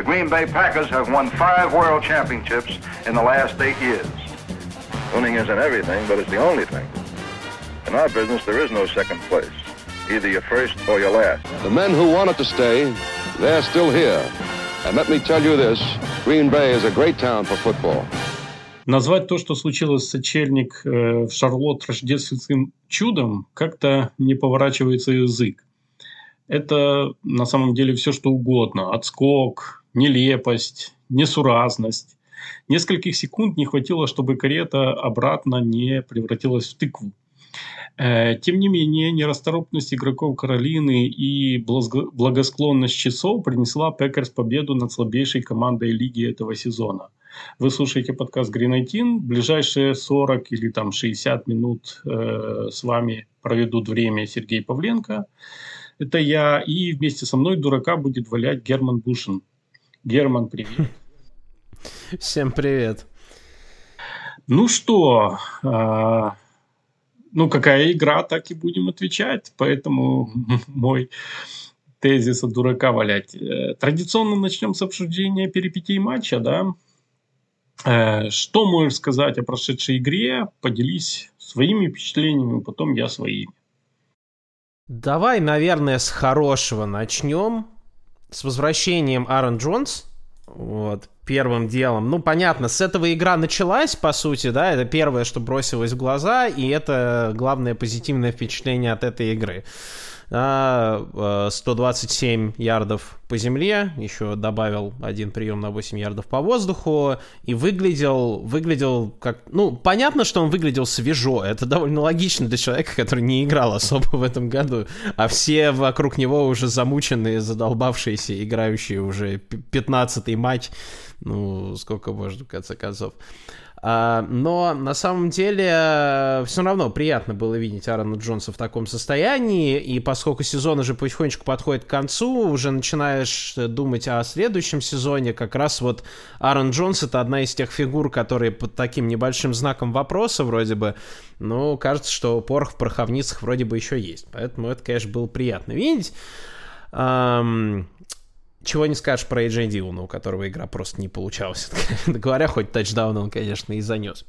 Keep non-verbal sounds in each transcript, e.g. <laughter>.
The Green Bay Packers have won five world championships in the last eight years. Winning isn't everything, but it's the only thing. In our business, there is no second place. Either you're first or you're last. The men who wanted to stay, they're still here. And let me tell you this, Green Bay is a great town for football. Назвать то, что случилось с сочельник э, в Шарлотт рождественским чудом, как-то не поворачивается язык. Это на самом деле все, что угодно. Отскок, нелепость, несуразность. Нескольких секунд не хватило, чтобы карета обратно не превратилась в тыкву. Э, тем не менее, нерасторопность игроков Каролины и благосклонность часов принесла Пекерс победу над слабейшей командой лиги этого сезона. Вы слушаете подкаст 19. Ближайшие 40 или там 60 минут э, с вами проведут время Сергей Павленко. Это я. И вместе со мной дурака будет валять Герман Бушин. Герман, привет. Всем привет. Ну что, э, ну, какая игра, так и будем отвечать. Поэтому <laughs> мой тезис от дурака валять. Э, традиционно начнем с обсуждения перипетий матча, да. Э, что можешь сказать о прошедшей игре? Поделись своими впечатлениями, потом я своими. Давай, наверное, с хорошего начнем. С возвращением Аарон Джонс. Вот, первым делом. Ну, понятно, с этого игра началась, по сути, да, это первое, что бросилось в глаза, и это главное позитивное впечатление от этой игры. 127 э, ярдов по земле, еще добавил один прием на 8 ярдов по воздуху, и выглядел, выглядел как... Ну, понятно, что он выглядел свежо, это довольно логично для человека, который не играл особо в этом году, а все вокруг него уже замученные, задолбавшиеся, играющие уже 15-й матч, ну, сколько можно, в конце концов. А, но на самом деле э, все равно приятно было видеть Аарона Джонса в таком состоянии, и поскольку сезон уже потихонечку подходит к концу, уже начинаешь думать о следующем сезоне, как раз вот Аарон Джонс это одна из тех фигур, которые под таким небольшим знаком вопроса вроде бы, но кажется, что порох в пороховницах вроде бы еще есть, поэтому это, конечно, было приятно видеть. Чего не скажешь про AJ Дилана, у которого игра просто не получалась. <laughs> Говоря, хоть тачдаун он, конечно, и занес.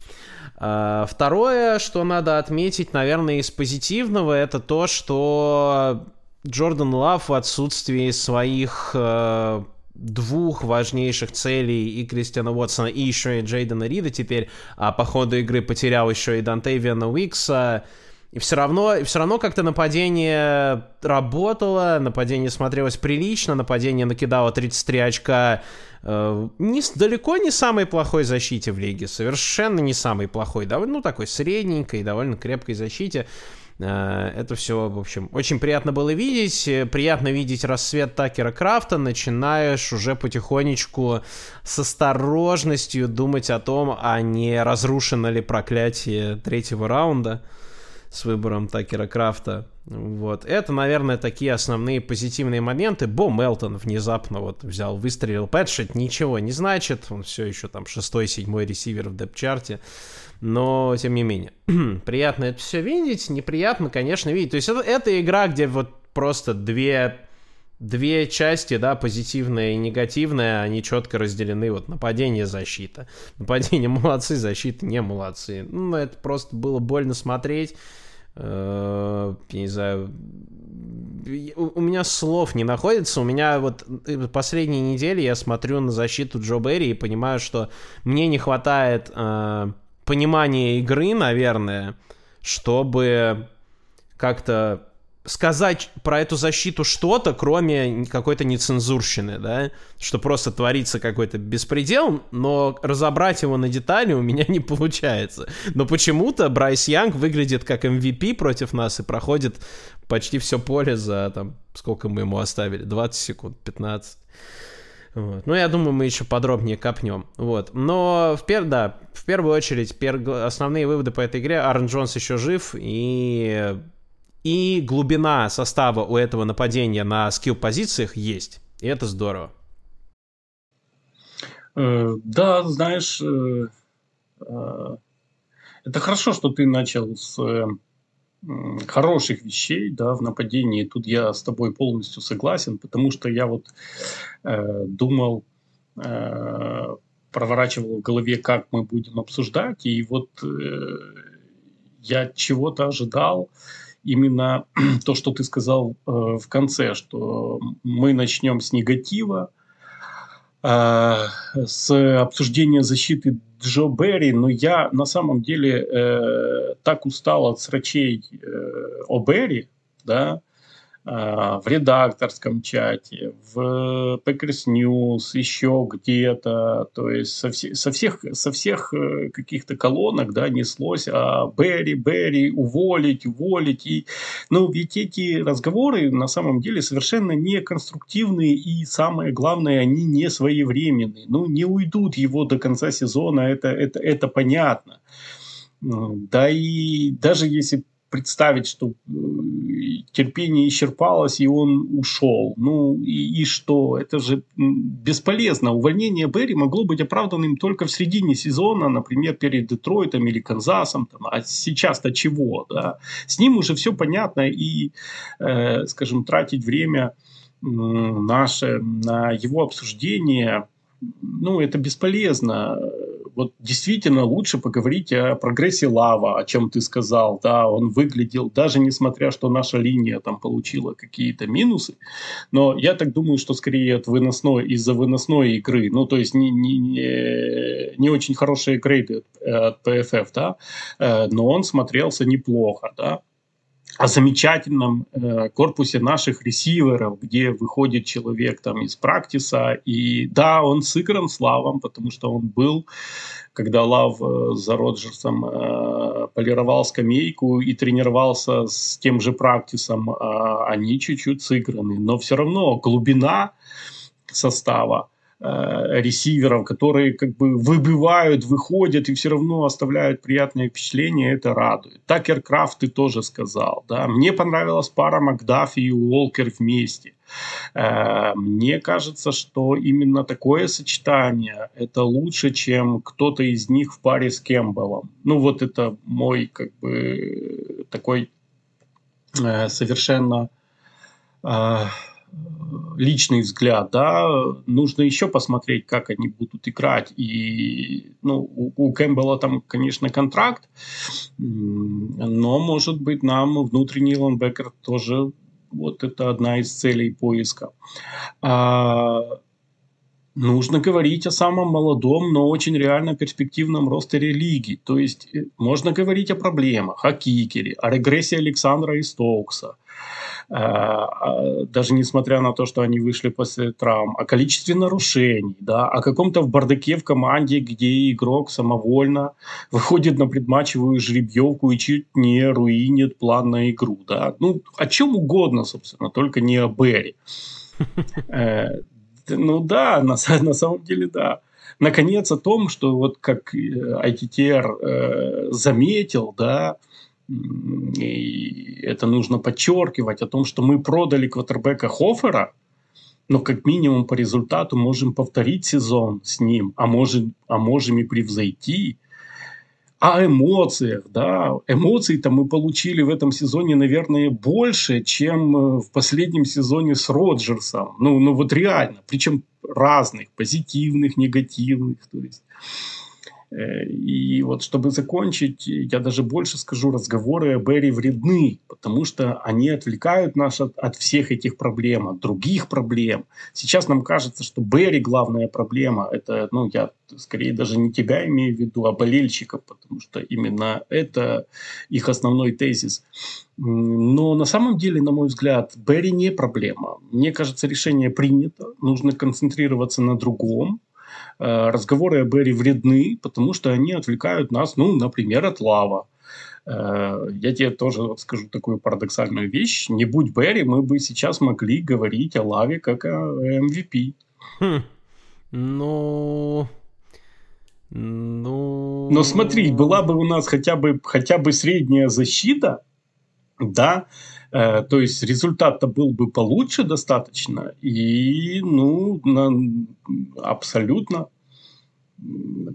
А, второе, что надо отметить, наверное, из позитивного, это то, что Джордан Лав в отсутствии своих э, двух важнейших целей и Кристиана Уотсона, и еще и Джейдена Рида теперь, а по ходу игры потерял еще и Дантейвиана Уикса, и все равно, все равно как-то нападение работало, нападение смотрелось прилично, нападение накидало 33 очка э, не, далеко не самой плохой защите в лиге, совершенно не самой плохой, довольно, ну, такой средненькой, довольно крепкой защите. Э, это все, в общем, очень приятно было видеть. Приятно видеть рассвет Такера Крафта. Начинаешь уже потихонечку с осторожностью думать о том, а не разрушено ли проклятие третьего раунда с выбором Такера Крафта. Вот. Это, наверное, такие основные позитивные моменты. Бо Мелтон внезапно вот взял, выстрелил. Пэтшет ничего не значит. Он все еще там шестой, седьмой ресивер в депчарте. Но, тем не менее, <clears throat> приятно это все видеть. Неприятно, конечно, видеть. То есть это, это игра, где вот просто две две части, да, позитивная и негативная, они четко разделены. Вот нападение, защита. Нападение молодцы, защита не молодцы. Ну, это просто было больно смотреть. Э, я не знаю, у меня слов не находится. У меня вот э, последние недели я смотрю на защиту Джо Берри и понимаю, что мне не хватает э, понимания игры, наверное, чтобы как-то сказать про эту защиту что-то, кроме какой-то нецензурщины, да, что просто творится какой-то беспредел, но разобрать его на детали у меня <laughs> не получается. Но почему-то Брайс Янг выглядит как MVP против нас и проходит почти все поле за, там, сколько мы ему оставили, 20 секунд, 15. Вот. Ну, я думаю, мы еще подробнее копнем. Вот. Но в, пер... да, в первую очередь пер... основные выводы по этой игре. Аарон Джонс еще жив, и и глубина состава у этого нападения на скилл-позициях есть. И это здорово. Э, да, знаешь, э, э, это хорошо, что ты начал с хороших вещей да, в нападении. Тут я с тобой полностью согласен, потому что я вот думал проворачивал в голове, как мы будем обсуждать, и вот я чего-то ожидал, именно <clears throat> то, что ты сказал э, в конце, что мы начнем с негатива, э, с обсуждения защиты Джо Берри, но я на самом деле э, так устал от срачей э, о Берри, да, в редакторском чате, в Packers News, еще где-то, то есть со, все, со всех, со всех э, каких-то колонок, да, неслось, а Берри, Берри, уволить, уволить, и, ну, ведь эти разговоры на самом деле совершенно не конструктивные, и самое главное, они не своевременные, ну, не уйдут его до конца сезона, это, это, это понятно. Да и даже если представить, что э, терпение исчерпалось, и он ушел. Ну и, и что? Это же бесполезно. Увольнение Берри могло быть оправданным только в середине сезона, например, перед Детройтом или Канзасом. Там, а сейчас-то чего? Да? С ним уже все понятно, и, э, скажем, тратить время э, наше на его обсуждение, ну, это бесполезно вот действительно лучше поговорить о прогрессе Лава, о чем ты сказал, да, он выглядел, даже несмотря, что наша линия там получила какие-то минусы, но я так думаю, что скорее от выносной, из-за выносной игры, ну, то есть не, не, не, не очень хорошие грейды от PFF, да, э, но он смотрелся неплохо, да, о замечательном э, корпусе наших ресиверов, где выходит человек там из практиса, и да, он сыгран с Лавом, потому что он был, когда Лав э, за Роджерсом э, полировал скамейку и тренировался с тем же практисом, э, они чуть-чуть сыграны, но все равно глубина состава ресиверов, которые как бы выбивают, выходят и все равно оставляют приятное впечатление, это радует. Такер Крафт ты тоже сказал, да. Мне понравилась пара Макдафи и Уолкер вместе. Э, мне кажется, что именно такое сочетание это лучше, чем кто-то из них в паре с Кэмпбеллом. Ну вот это мой как бы такой э, совершенно личный взгляд, да, нужно еще посмотреть, как они будут играть. И, ну, у, у Кэмпбелла там, конечно, контракт, но, может быть, нам внутренний лонбекер тоже вот это одна из целей поиска. А, нужно говорить о самом молодом, но очень реально перспективном ростере лиги. То есть э, можно говорить о проблемах, о кикере, о регрессии Александра и Стоукса, даже несмотря на то, что они вышли после травм, о количестве нарушений, да, о каком-то в бардаке в команде, где игрок самовольно выходит на предматчевую жеребьевку и чуть не руинит план на игру, да, ну, о чем угодно, собственно, только не о Берри. <laughs> Э, ну да, на, на самом деле да. Наконец о том, что вот как ITTR э, э, заметил, да, и это нужно подчеркивать, о том, что мы продали квотербека Хофера, но как минимум по результату можем повторить сезон с ним, а можем, а можем и превзойти. О эмоциях, да, эмоций-то мы получили в этом сезоне, наверное, больше, чем э, в последнем сезоне с Роджерсом. Ну, ну вот реально, причем разных, позитивных, негативных, то есть и вот чтобы закончить, я даже больше скажу, разговоры о Берри вредны, потому что они отвлекают нас от, от всех этих проблем, от других проблем. Сейчас нам кажется, что Берри главная проблема. Это, ну, я скорее даже не тебя имею в виду, а болельщиков, потому что именно это их основной тезис. Но на самом деле, на мой взгляд, Берри не проблема. Мне кажется, решение принято, нужно концентрироваться на другом, Э, разговоры о Берри вредны, потому что они отвлекают нас, ну, например, от лава. Э, я тебе тоже скажу такую парадоксальную вещь. Не будь Берри, мы бы сейчас могли говорить о лаве как о MVP. Хм. Ну... Ну... Но смотри, была бы у нас хотя бы, хотя бы средняя защита, да, Э, то есть результат-то был бы получше достаточно. И, ну, на, абсолютно.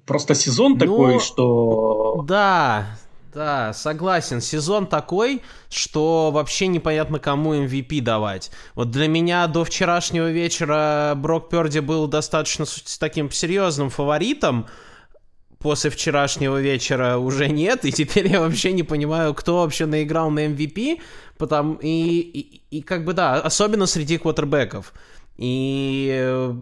Просто сезон ну, такой, что... Да, Да, согласен. Сезон такой, что вообще непонятно, кому MVP давать. Вот для меня до вчерашнего вечера Брок Перди был достаточно с таким серьезным фаворитом. После вчерашнего вечера уже <laughs> нет, и теперь я вообще не понимаю, кто вообще наиграл на MVP, потому и, и, и как бы да, особенно среди квотербеков. И,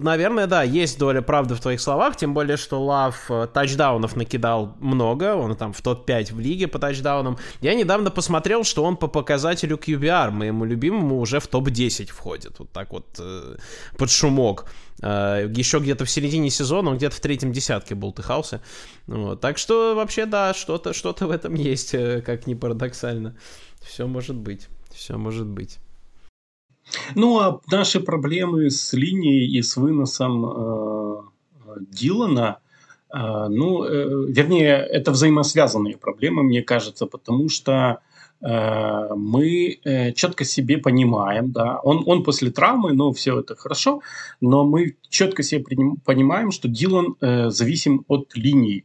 наверное, да, есть доля правды в твоих словах, тем более, что Лав э, тачдаунов накидал много, он там в топ-5 в лиге по тачдаунам. Я недавно посмотрел, что он по показателю QBR, моему любимому, уже в топ-10 входит, вот так вот э, под шумок. Э, еще где-то в середине сезона, он где-то в третьем десятке болтыхался. Вот. Так что вообще, да, что-то что в этом есть, как ни парадоксально. Все может быть, все может быть. Ну, а наши проблемы с линией и с выносом э, Дилана, э, ну, э, вернее, это взаимосвязанные проблемы, мне кажется, потому что э, мы э, четко себе понимаем, да, он, он после травмы, ну, все это хорошо, но мы четко себе понимаем, что Дилан э, зависим от линии,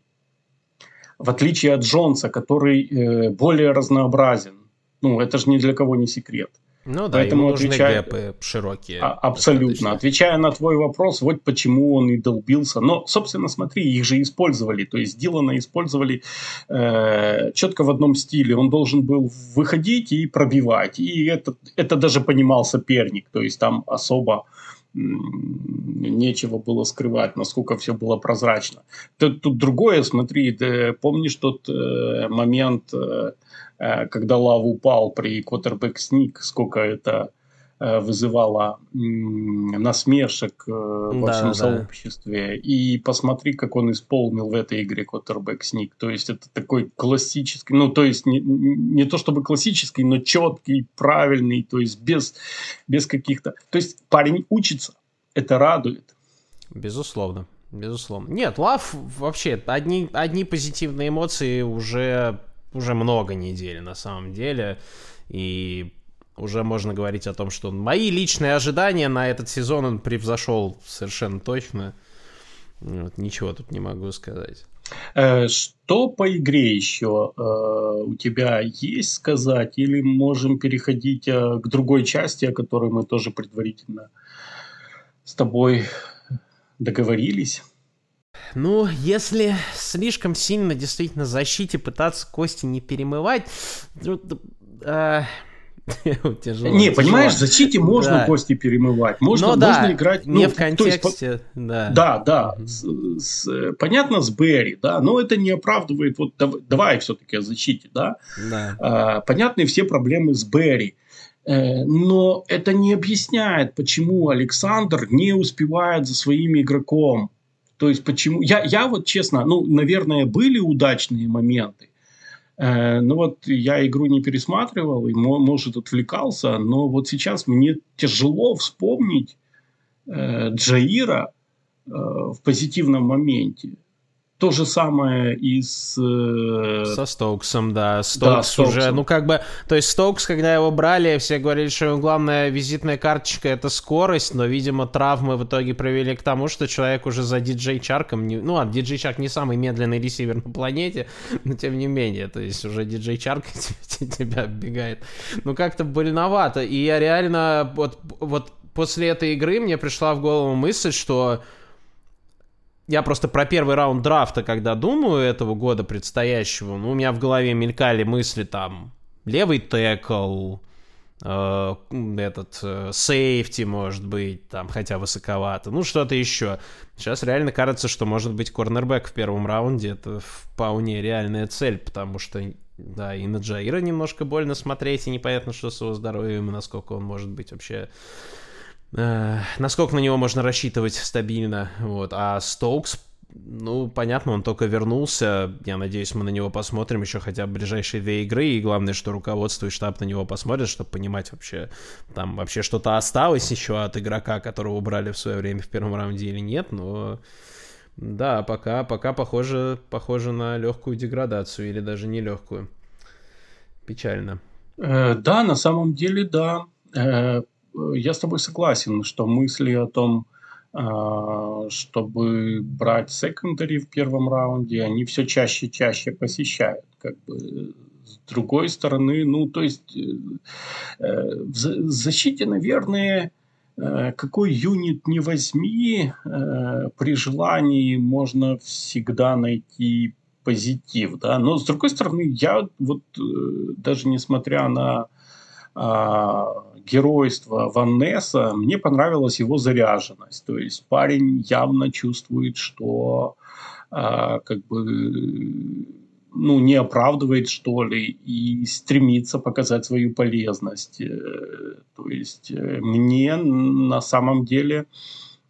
в отличие от Джонса, который э, более разнообразен. Ну, это же ни для кого не секрет. Ну да, Поэтому ему нужны отвечая... гэпы широкие. А, абсолютно. Достаточно. Отвечая на твой вопрос, вот почему он и долбился. Но, собственно, смотри, их же использовали. То есть Дилана использовали э, четко в одном стиле. Он должен был выходить и пробивать. И это, это даже понимал соперник. То есть там особо нечего было скрывать, насколько все было прозрачно. Тут, тут другое, смотри, ты помнишь тот э, момент... Э, когда Лав упал при квотербек сник, сколько это э, вызывало насмешек э, во да, всем да. сообществе. И посмотри, как он исполнил в этой игре квотербек сник. То есть это такой классический, ну то есть не, не то чтобы классический, но четкий, правильный, то есть без, без каких-то... То есть парень учится, это радует. Безусловно. Безусловно. Нет, Лав вообще одни, одни позитивные эмоции уже уже много недель на самом деле. И уже можно говорить о том, что мои личные ожидания на этот сезон он превзошел совершенно точно. Вот, ничего тут не могу сказать. Э, что по игре еще э, у тебя есть сказать? Или можем переходить э, к другой части, о которой мы тоже предварительно с тобой договорились? Ну, если слишком сильно действительно защите пытаться кости не перемывать, ну, э, <laughs> Тяжело, не, понимаешь, в защите можно да. кости перемывать, можно, ну, да, можно играть. Ну, не в контексте, есть, да. Да, да. С, с, понятно с Берри, да, но это не оправдывает. Вот давай, давай все-таки о защите, да. да. А, понятны все проблемы с Берри. Э, но это не объясняет, почему Александр не успевает за своим игроком. То есть почему... Я, я вот честно, ну, наверное, были удачные моменты. Э, ну вот я игру не пересматривал и, может, отвлекался, но вот сейчас мне тяжело вспомнить э, Джаира э, в позитивном моменте. То же самое и с... Э, Со Стоуксом, да. Стоукс да, уже, ну как бы... То есть Стоукс, когда его брали, все говорили, что его главная визитная карточка — это скорость, но, видимо, травмы в итоге привели к тому, что человек уже за диджей Чарком... Не... Ну, а диджей Чарк не самый медленный ресивер на планете, <laughs> но тем не менее, то есть уже диджей Чарк <laughs> тебя оббегает. Ну, как-то больновато. И я реально... Вот, вот после этой игры мне пришла в голову мысль, что я просто про первый раунд драфта, когда думаю этого года предстоящего, ну, у меня в голове мелькали мысли там левый текл, э, этот э, сейфти, может быть, там, хотя высоковато, ну, что-то еще. Сейчас реально кажется, что может быть корнербэк в первом раунде, это вполне реальная цель, потому что, да, и на Джаира немножко больно смотреть, и непонятно, что с его здоровьем, и насколько он может быть вообще э, насколько на него можно рассчитывать стабильно. Вот. А Стоукс, ну, понятно, он только вернулся. Я надеюсь, мы на него посмотрим еще хотя бы ближайшие две игры. И главное, что руководство и штаб на него посмотрят, чтобы понимать вообще, там вообще что-то осталось еще от игрока, которого убрали в свое время в первом раунде или нет. Но да, пока, пока похоже, похоже на легкую деградацию или даже не легкую. Печально. Э, да, на самом деле, да. Э, я с тобой согласен, что мысли о том, а, чтобы брать секондари в первом раунде, они все чаще и чаще посещают. Как бы. С другой стороны, ну, то есть э, э в защите, наверное, э, какой юнит не возьми, при желании можно всегда найти позитив, да. Но с другой стороны, я вот даже несмотря на геройство Ваннеса, мне понравилась его заряженность. То есть парень явно чувствует, что а, как бы ну, не оправдывает, что ли, и стремится показать свою полезность. Э, то есть э, мне на самом деле,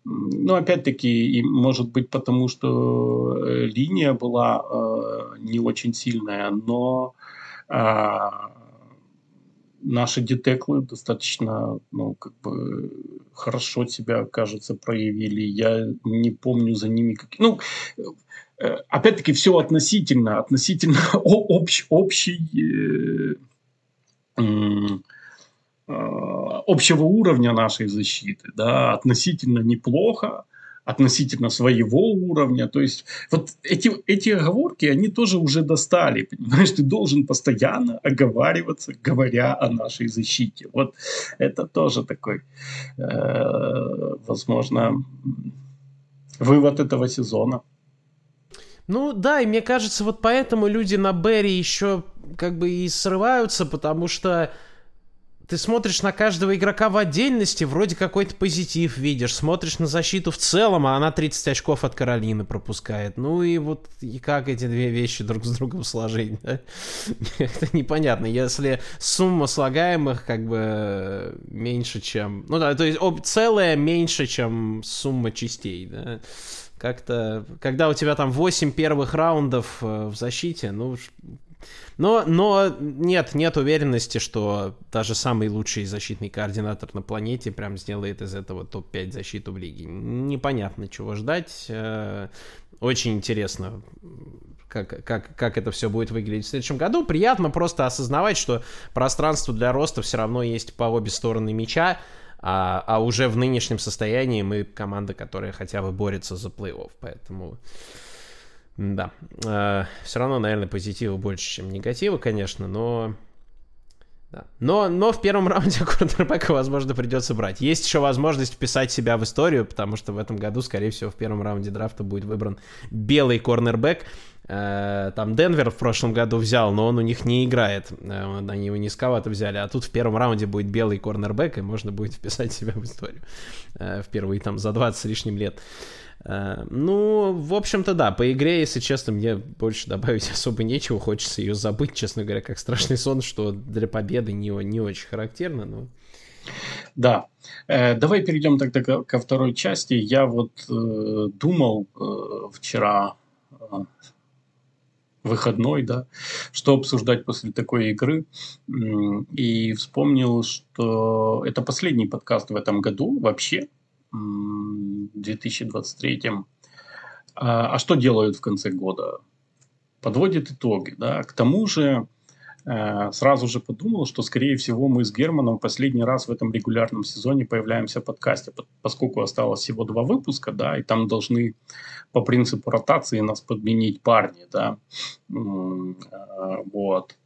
ну, опять-таки, может быть потому, что э, линия была э, не очень сильная, но э, наши детеклы достаточно, ну, как бы хорошо себя, кажется, проявили. Я не помню за ними какие... Ну, э, опять-таки, все относительно, относительно <laughs> общ, общей... Э, э, общего уровня нашей защиты, да, относительно неплохо, относительно своего уровня. То есть вот эти, эти оговорки, они тоже уже достали. Понимаешь, ты должен постоянно оговариваться, говоря о нашей защите. Вот это тоже такой, э, возможно, вывод этого сезона. Ну да, и мне кажется, вот поэтому люди на Берри еще как бы и срываются, потому что ты смотришь на каждого игрока в отдельности, вроде какой-то позитив видишь, смотришь на защиту в целом, а она 30 очков от Каролины пропускает. Ну и вот и как эти две вещи друг с другом сложить, да? <laughs> Это непонятно. Если сумма слагаемых как бы меньше, чем... Ну да, то есть целое меньше, чем сумма частей, да? Как-то, когда у тебя там 8 первых раундов э, в защите, ну, но, но нет, нет уверенности, что даже самый лучший защитный координатор на планете прям сделает из этого топ-5 защиту в лиге. Непонятно, чего ждать. Э, очень интересно, как, как, как это все будет выглядеть в следующем году. Приятно просто осознавать, что пространство для роста все равно есть по обе стороны мяча. А, а уже в нынешнем состоянии мы команда, которая хотя бы борется за плей-офф. Поэтому да. Э, все равно, наверное, позитива больше, чем негатива, конечно, но... Да. Но, но в первом <laughs> раунде квотербека, возможно, придется брать. Есть еще возможность вписать себя в историю, потому что в этом году, скорее всего, в первом раунде драфта будет выбран белый корнербэк. Э, там Денвер в прошлом году взял, но он у них не играет. Э, они его низковато взяли. А тут в первом раунде будет белый корнербэк, и можно будет <laughs> вписать себя в историю. Впервые там за 20 с лишним лет. Э, ну, в общем-то, да, по игре, если честно, мне больше добавить <laughs> особо нечего. Хочется ее забыть, честно говоря, как страшный сон, что для победы не, не очень характерно, но... Да. Э, давай перейдем тогда ко, второй части. Я вот э, думал э, вчера, э, выходной, да, что обсуждать после такой игры. И вспомнил, что это последний подкаст в этом году вообще. 2023. А, а что делают в конце года? Подводят итоги. Да? К тому же э, сразу же подумал, что, скорее всего, мы с Германом последний раз в этом регулярном сезоне появляемся в подкасте, поскольку осталось всего два выпуска, да, и там должны по принципу ротации нас подменить парни, да, э, вот.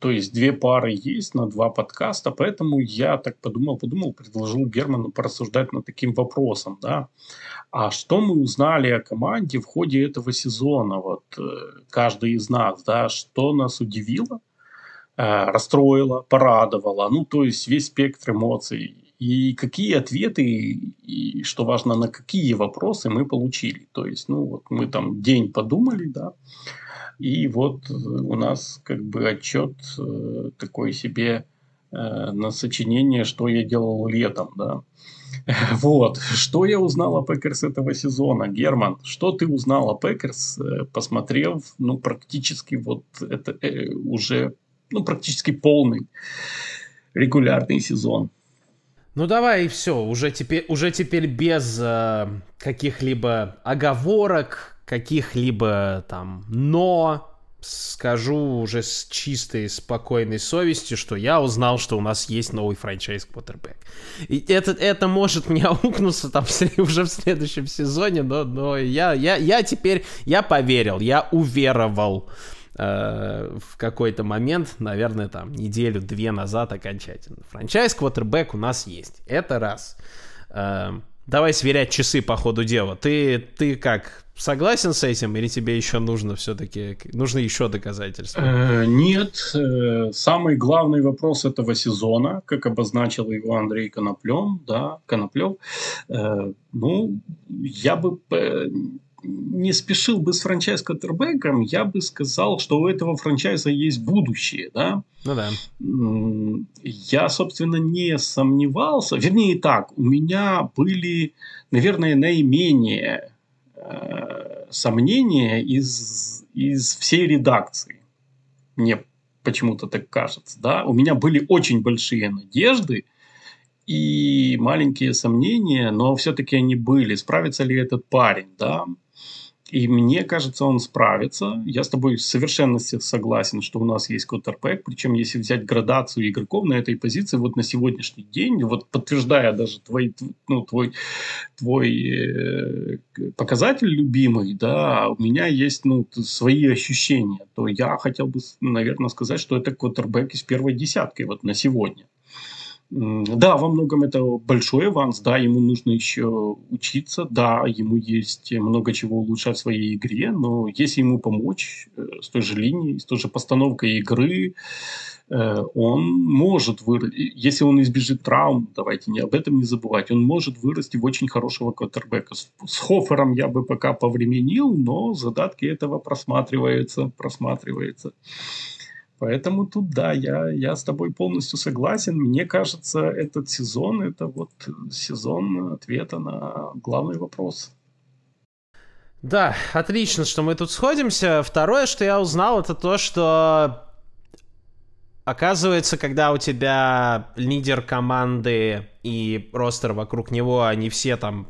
То есть две пары есть на два подкаста, поэтому я так подумал, подумал, предложил Герману порассуждать над таким вопросом, да. А что мы узнали о команде в ходе этого сезона? Вот э, каждый из нас, да, что нас удивило, э, расстроило, порадовало, ну, то есть весь спектр эмоций. И какие ответы, и, что важно, на какие вопросы мы получили. То есть, ну, вот мы там день подумали, да, и вот э, у нас как бы отчет э, такой себе э, на сочинение, что я делал летом, да. <laughs> Вот, что я узнал о Пекерс этого сезона, Герман, что ты узнал о Пекерс, посмотрев, ну, практически вот это э, уже, ну, практически полный регулярный сезон. Ну давай и все, уже теперь, уже теперь без э, каких-либо оговорок, каких-либо там «но», скажу уже с чистой, спокойной совестью, что я узнал, что у нас есть новый франчайз квотербек. И это, это может мне аукнуться там <laughs> уже в следующем сезоне, но, но я, я, я теперь, я поверил, я уверовал э, в какой-то момент, наверное, там неделю-две назад окончательно. Франчайз квотербек у нас есть. Это раз. Э, давай сверять часы по ходу дела. Ты, ты как, согласен с этим, или тебе еще нужно все-таки, нужно еще доказательства? Э, нет, э, самый главный вопрос этого сезона, как обозначил его Андрей Коноплев, да, Коноплев, э, ну, я бы не спешил бы с франчайз квотербеком, я бы сказал, что у этого франчайза есть будущее, да? Ну да. Я, собственно, не сомневался. Вернее, так, у меня были, наверное, наименее э, сомнения из, из всей редакции. Мне почему-то так кажется, да? У меня были очень большие надежды, и маленькие сомнения, но все-таки они были. Справится ли этот парень, да? И мне кажется, он справится. Я с тобой совершенно согласен, что у нас есть квотербек. Причем, если взять градацию игроков на этой позиции, вот на сегодняшний день, вот подтверждая даже твой, ну, твой, твой э, показатель любимый, да, у меня есть ну, свои ощущения, то я хотел бы, наверное, сказать, что это квотербек из первой десятки вот на сегодня. Да, во многом это большой аванс, да, ему нужно еще учиться, да, ему есть много чего улучшать в своей игре, но если ему помочь э, с той же линией, с той же постановкой игры, э, он может вырасти, если он избежит травм, давайте не об этом не забывать, он может вырасти в очень хорошего квотербека. С, с Хофером я бы пока повременил, но задатки этого просматриваются, просматриваются. Поэтому тут, да, я, я с тобой полностью согласен. Мне кажется, этот сезон – это вот сезон ответа на главный вопрос. Да, отлично, что мы тут сходимся. Второе, что я узнал, это то, что оказывается, когда у тебя лидер команды и ростер вокруг него, они все там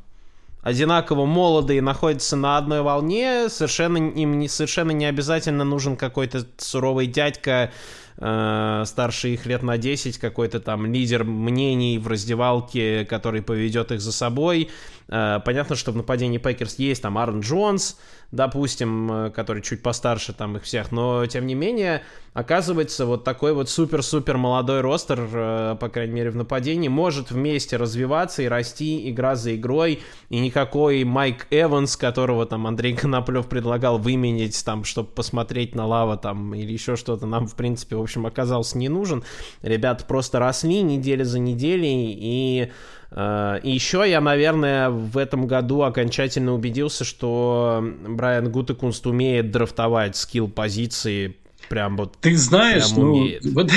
одинаково молоды и находятся на одной волне, совершенно им не, совершенно не обязательно нужен какой-то суровый дядька, э, старше их лет на 10, какой-то там лидер мнений в раздевалке, который поведет их за собой. Э, понятно, что в нападении Пекерс есть там Аарон Джонс, допустим, э, который чуть постарше там их всех, но тем не менее, оказывается, вот такой вот супер-супер молодой roster, э, по крайней мере в нападении, может вместе развиваться и расти игра за игрой, и никакой Майк Эванс, которого там Андрей <laughs> Коноплев предлагал выменить там, чтобы посмотреть на Лава там или еще что-то, нам в принципе, в общем, оказался не нужен. Ребята просто росли неделя за неделей, и и еще я, наверное, в этом году окончательно убедился, что Брайан Гутекунст умеет драфтовать скилл-позиции прям вот ты знаешь ну вот,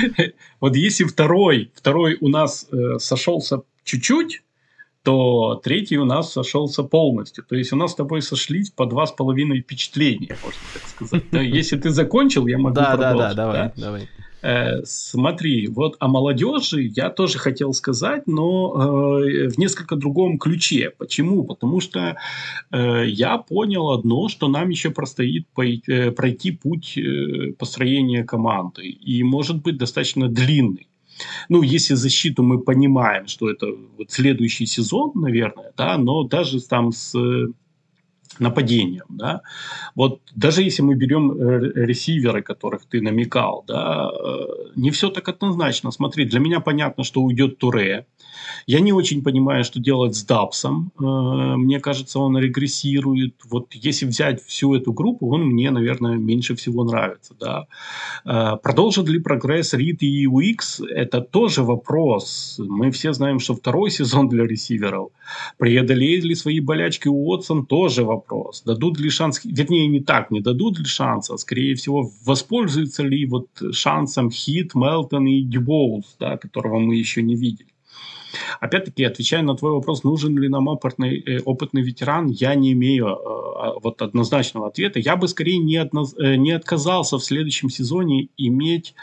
<laughs> вот если второй второй у нас э, сошелся чуть-чуть то третий у нас сошелся полностью. То есть у нас с тобой сошлись по два с половиной впечатления можно так сказать. Если ты закончил я могу да да да давай давай Э, смотри, вот о молодежи я тоже хотел сказать, но э, в несколько другом ключе. Почему? Потому что э, я понял одно, что нам еще простоит э, пройти путь э, построения команды. И может быть достаточно длинный. Ну, если защиту мы понимаем, что это вот следующий сезон, наверное, да, но даже там с нападением, да. Вот даже если мы берем э, ресиверы, которых ты намекал, да, э, не все так однозначно. Смотри, для меня понятно, что уйдет Туре. Я не очень понимаю, что делать с Дапсом. Э, мне кажется, он регрессирует. Вот если взять всю эту группу, он мне, наверное, меньше всего нравится, да. Продолжит ли прогресс Рид и Уикс? Это тоже вопрос. Мы все знаем, что второй сезон для ресиверов. Преодолеет ли свои болячки Уотсон? Тоже вопрос. Дадут ли шанс, вернее, не так, не дадут ли шанса, скорее всего, воспользуются ли вот шансом Хит, Мелтон и Дюбоулс, да, которого мы еще не видели. Опять-таки, отвечая на твой вопрос, нужен ли нам опытный, э, опытный ветеран, я не имею э, а, вот однозначного ответа. Я бы скорее не, одно, э, не отказался в следующем сезоне иметь,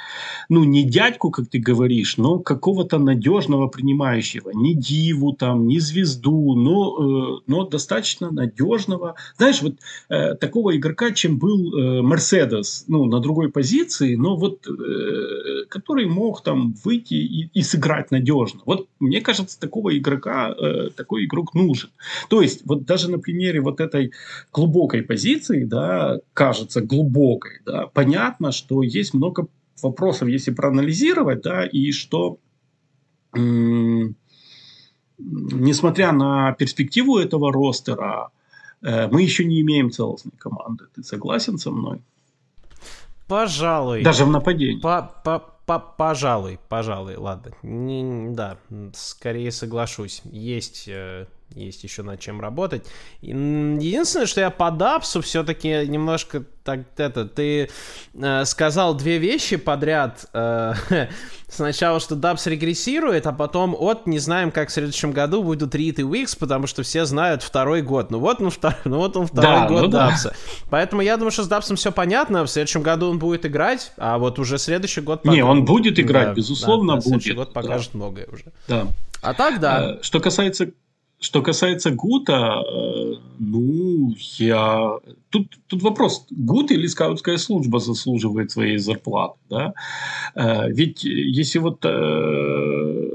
ну, не дядьку, как ты говоришь, но какого-то надежного принимающего. Не диву там, не звезду, но, э, но достаточно надежного. Знаешь, вот э, такого игрока, чем был э, Мерседес, ну, на другой позиции, но вот э, который мог там выйти и, и сыграть надежно. Вот мне кажется, такого игрока, э, такой игрок нужен. То есть, вот даже на примере вот этой глубокой позиции, да, кажется глубокой, да, понятно, что есть много вопросов, если проанализировать, да, и что несмотря на перспективу этого ростера, э, мы еще не имеем целостной команды. Ты согласен со мной? Пожалуй. Даже в нападении. По -по -по Пожалуй, пожалуй, ладно. Не, да, скорее соглашусь. Есть э, есть еще над чем работать. Единственное, что я по Дапсу все-таки немножко так это, ты э, сказал две вещи подряд. Э, <laughs> сначала, что Дапс регрессирует, а потом от не знаем, как в следующем году будут Рид и Уикс, потому что все знают второй год. Ну вот, ну, втор... <laughs> ну, вот он второй да, год ну, Дапса. Да. Поэтому я думаю, что с Дапсом все понятно. В следующем году он будет играть, а вот уже следующий год... Не, он будет играть, да, безусловно, да, будет. Следующий год покажет да. многое уже. Да. А так, да. Что касается что касается Гута, э, ну, я... Тут, тут вопрос, Гут или скаутская служба заслуживает своей зарплаты, да? Э, ведь если вот э,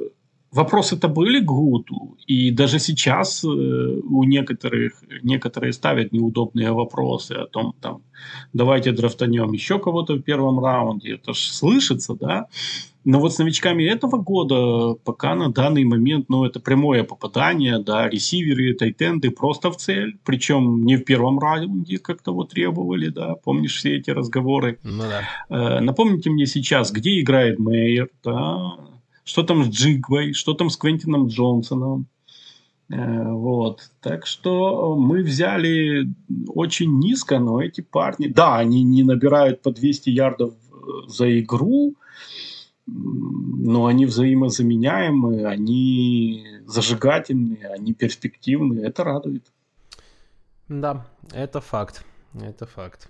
вопросы-то были Гуту, и даже сейчас у некоторых, некоторые ставят неудобные вопросы о том, там, давайте драфтанем еще кого-то в первом раунде, это ж слышится, да? Но вот с новичками этого года пока на данный момент, ну, это прямое попадание, да, ресиверы, тайтенды просто в цель, причем не в первом раунде, как того требовали, да, помнишь все эти разговоры. Ну да. Э, напомните мне сейчас, где играет Мейер, да, что там с Джигвой, что там с Квентином Джонсоном, э, вот. Так что мы взяли очень низко, но эти парни, да, они не набирают по 200 ярдов э, за игру, но они взаимозаменяемые, они зажигательные, они перспективные. Это радует. Да, это факт. Это факт.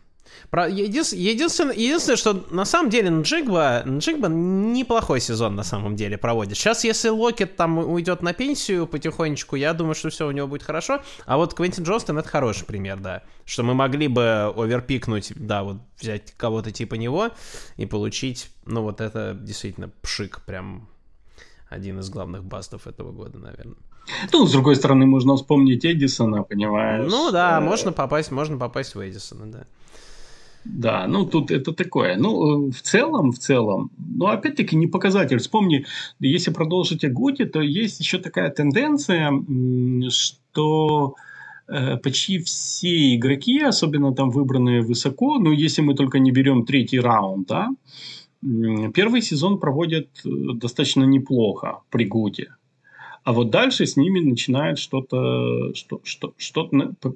Про... Единственное, единственное, что на самом деле Нджигба, Нджигба неплохой сезон на самом деле проводит. Сейчас, если Локет там уйдет на пенсию потихонечку, я думаю, что все у него будет хорошо. А вот Квентин Джонстон это хороший пример, да. Что мы могли бы оверпикнуть, да, вот взять кого-то типа него и получить, ну вот это действительно пшик, прям один из главных бастов этого года, наверное. Ну, с другой стороны, можно вспомнить Эдисона, понимаешь? Ну да, э, можно попасть, можно попасть в Эдисона, да. Да, ну тут это такое. Ну, э, в целом, в целом, ну, опять-таки, не показатель. Вспомни, если продолжить о Гуте, то есть еще такая тенденция, что э, почти все игроки, особенно там выбранные высоко, ну, если мы только не берем третий раунд, да, первый сезон проводят э, достаточно неплохо при Гуте. А вот дальше с ними начинает что-то, что, что, что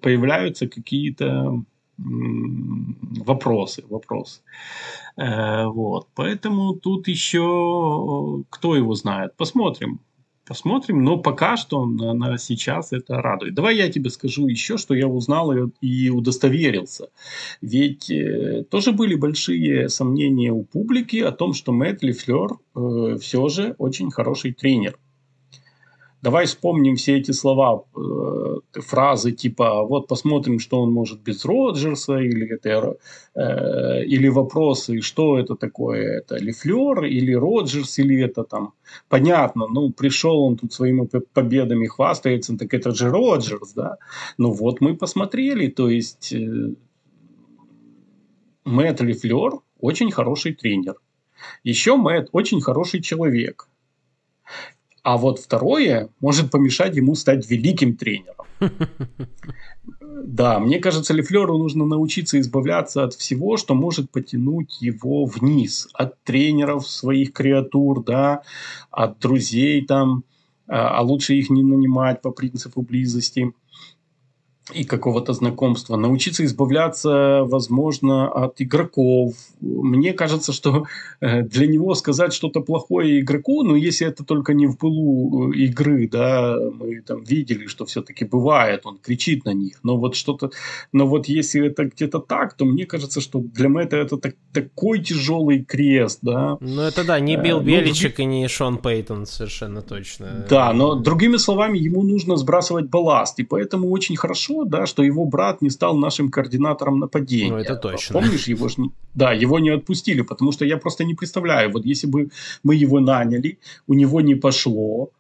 появляются какие-то вопросы, вопросы. Э, вот. Поэтому тут еще кто его знает. Посмотрим. Посмотрим, но пока что на, на сейчас это радует. Давай я тебе скажу еще, что я узнал и, и удостоверился. Ведь э, тоже были большие сомнения у публики о том, что Мэтт Лефлер э, все же очень хороший тренер. Давай вспомним все эти слова, э, фразы типа «вот посмотрим, что он может без Роджерса» или, это, э, или вопросы «что это такое, это Лефлер или Роджерс, или это там...» Понятно, ну пришел он тут своими победами хвастается, так это же Роджерс, да? Ну вот мы посмотрели, то есть э, Мэтт Лефлер очень хороший тренер. Еще Мэтт очень хороший человек. А вот второе может помешать ему стать великим тренером. <laughs> Да, мне кажется, Лефлеру нужно научиться избавляться от всего, что может потянуть его вниз. От тренеров своих креатур, да, от друзей там, а, а лучше их не нанимать по принципу близости. И какого-то знакомства, научиться избавляться, возможно, от игроков. Мне кажется, что э, для него сказать что-то плохое игроку, ну, если это только не в пылу э, игры, да, мы там видели, что все-таки бывает, он кричит на них, но вот что-то, но вот если это где-то так, то мне кажется, что для Мэтта это так, такой тяжелый крест, да. Ну, это да, не Билл э, Беличек ну, и не Шон Пейтон, совершенно точно. Да, но другими словами, ему нужно сбрасывать балласт, и поэтому очень хорошо да, что его брат не стал нашим координатором нападения. Ну, это точно. Помнишь, его ж, да, его не отпустили, потому что я просто не представляю, вот если бы мы его наняли, у него не пошло,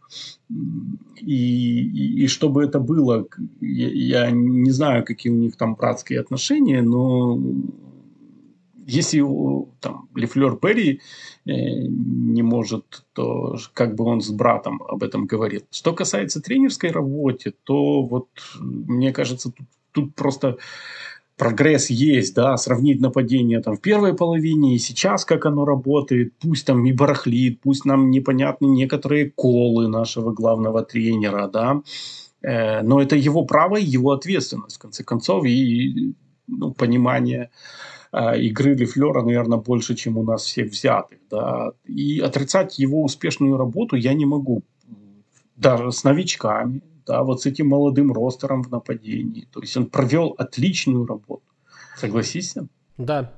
и, и, и чтобы это было, я, я не знаю, какие у них там братские отношения, но если там Лефлер Перри э, не может, то как бы он с братом об этом говорил. Что касается тренерской работы, то вот мне кажется, тут, тут просто прогресс есть, да, сравнить нападение там в первой половине и сейчас, как оно работает, пусть там и барахлит, пусть нам непонятны некоторые колы нашего главного тренера, да, э, но это его право и его ответственность, в конце концов, и ну, понимание а, игры Лефлера, наверное, больше, чем у нас всех взятых. Да? И отрицать его успешную работу я не могу. Даже с новичками, да, вот с этим молодым ростером в нападении. То есть он провел отличную работу. Согласись? Да,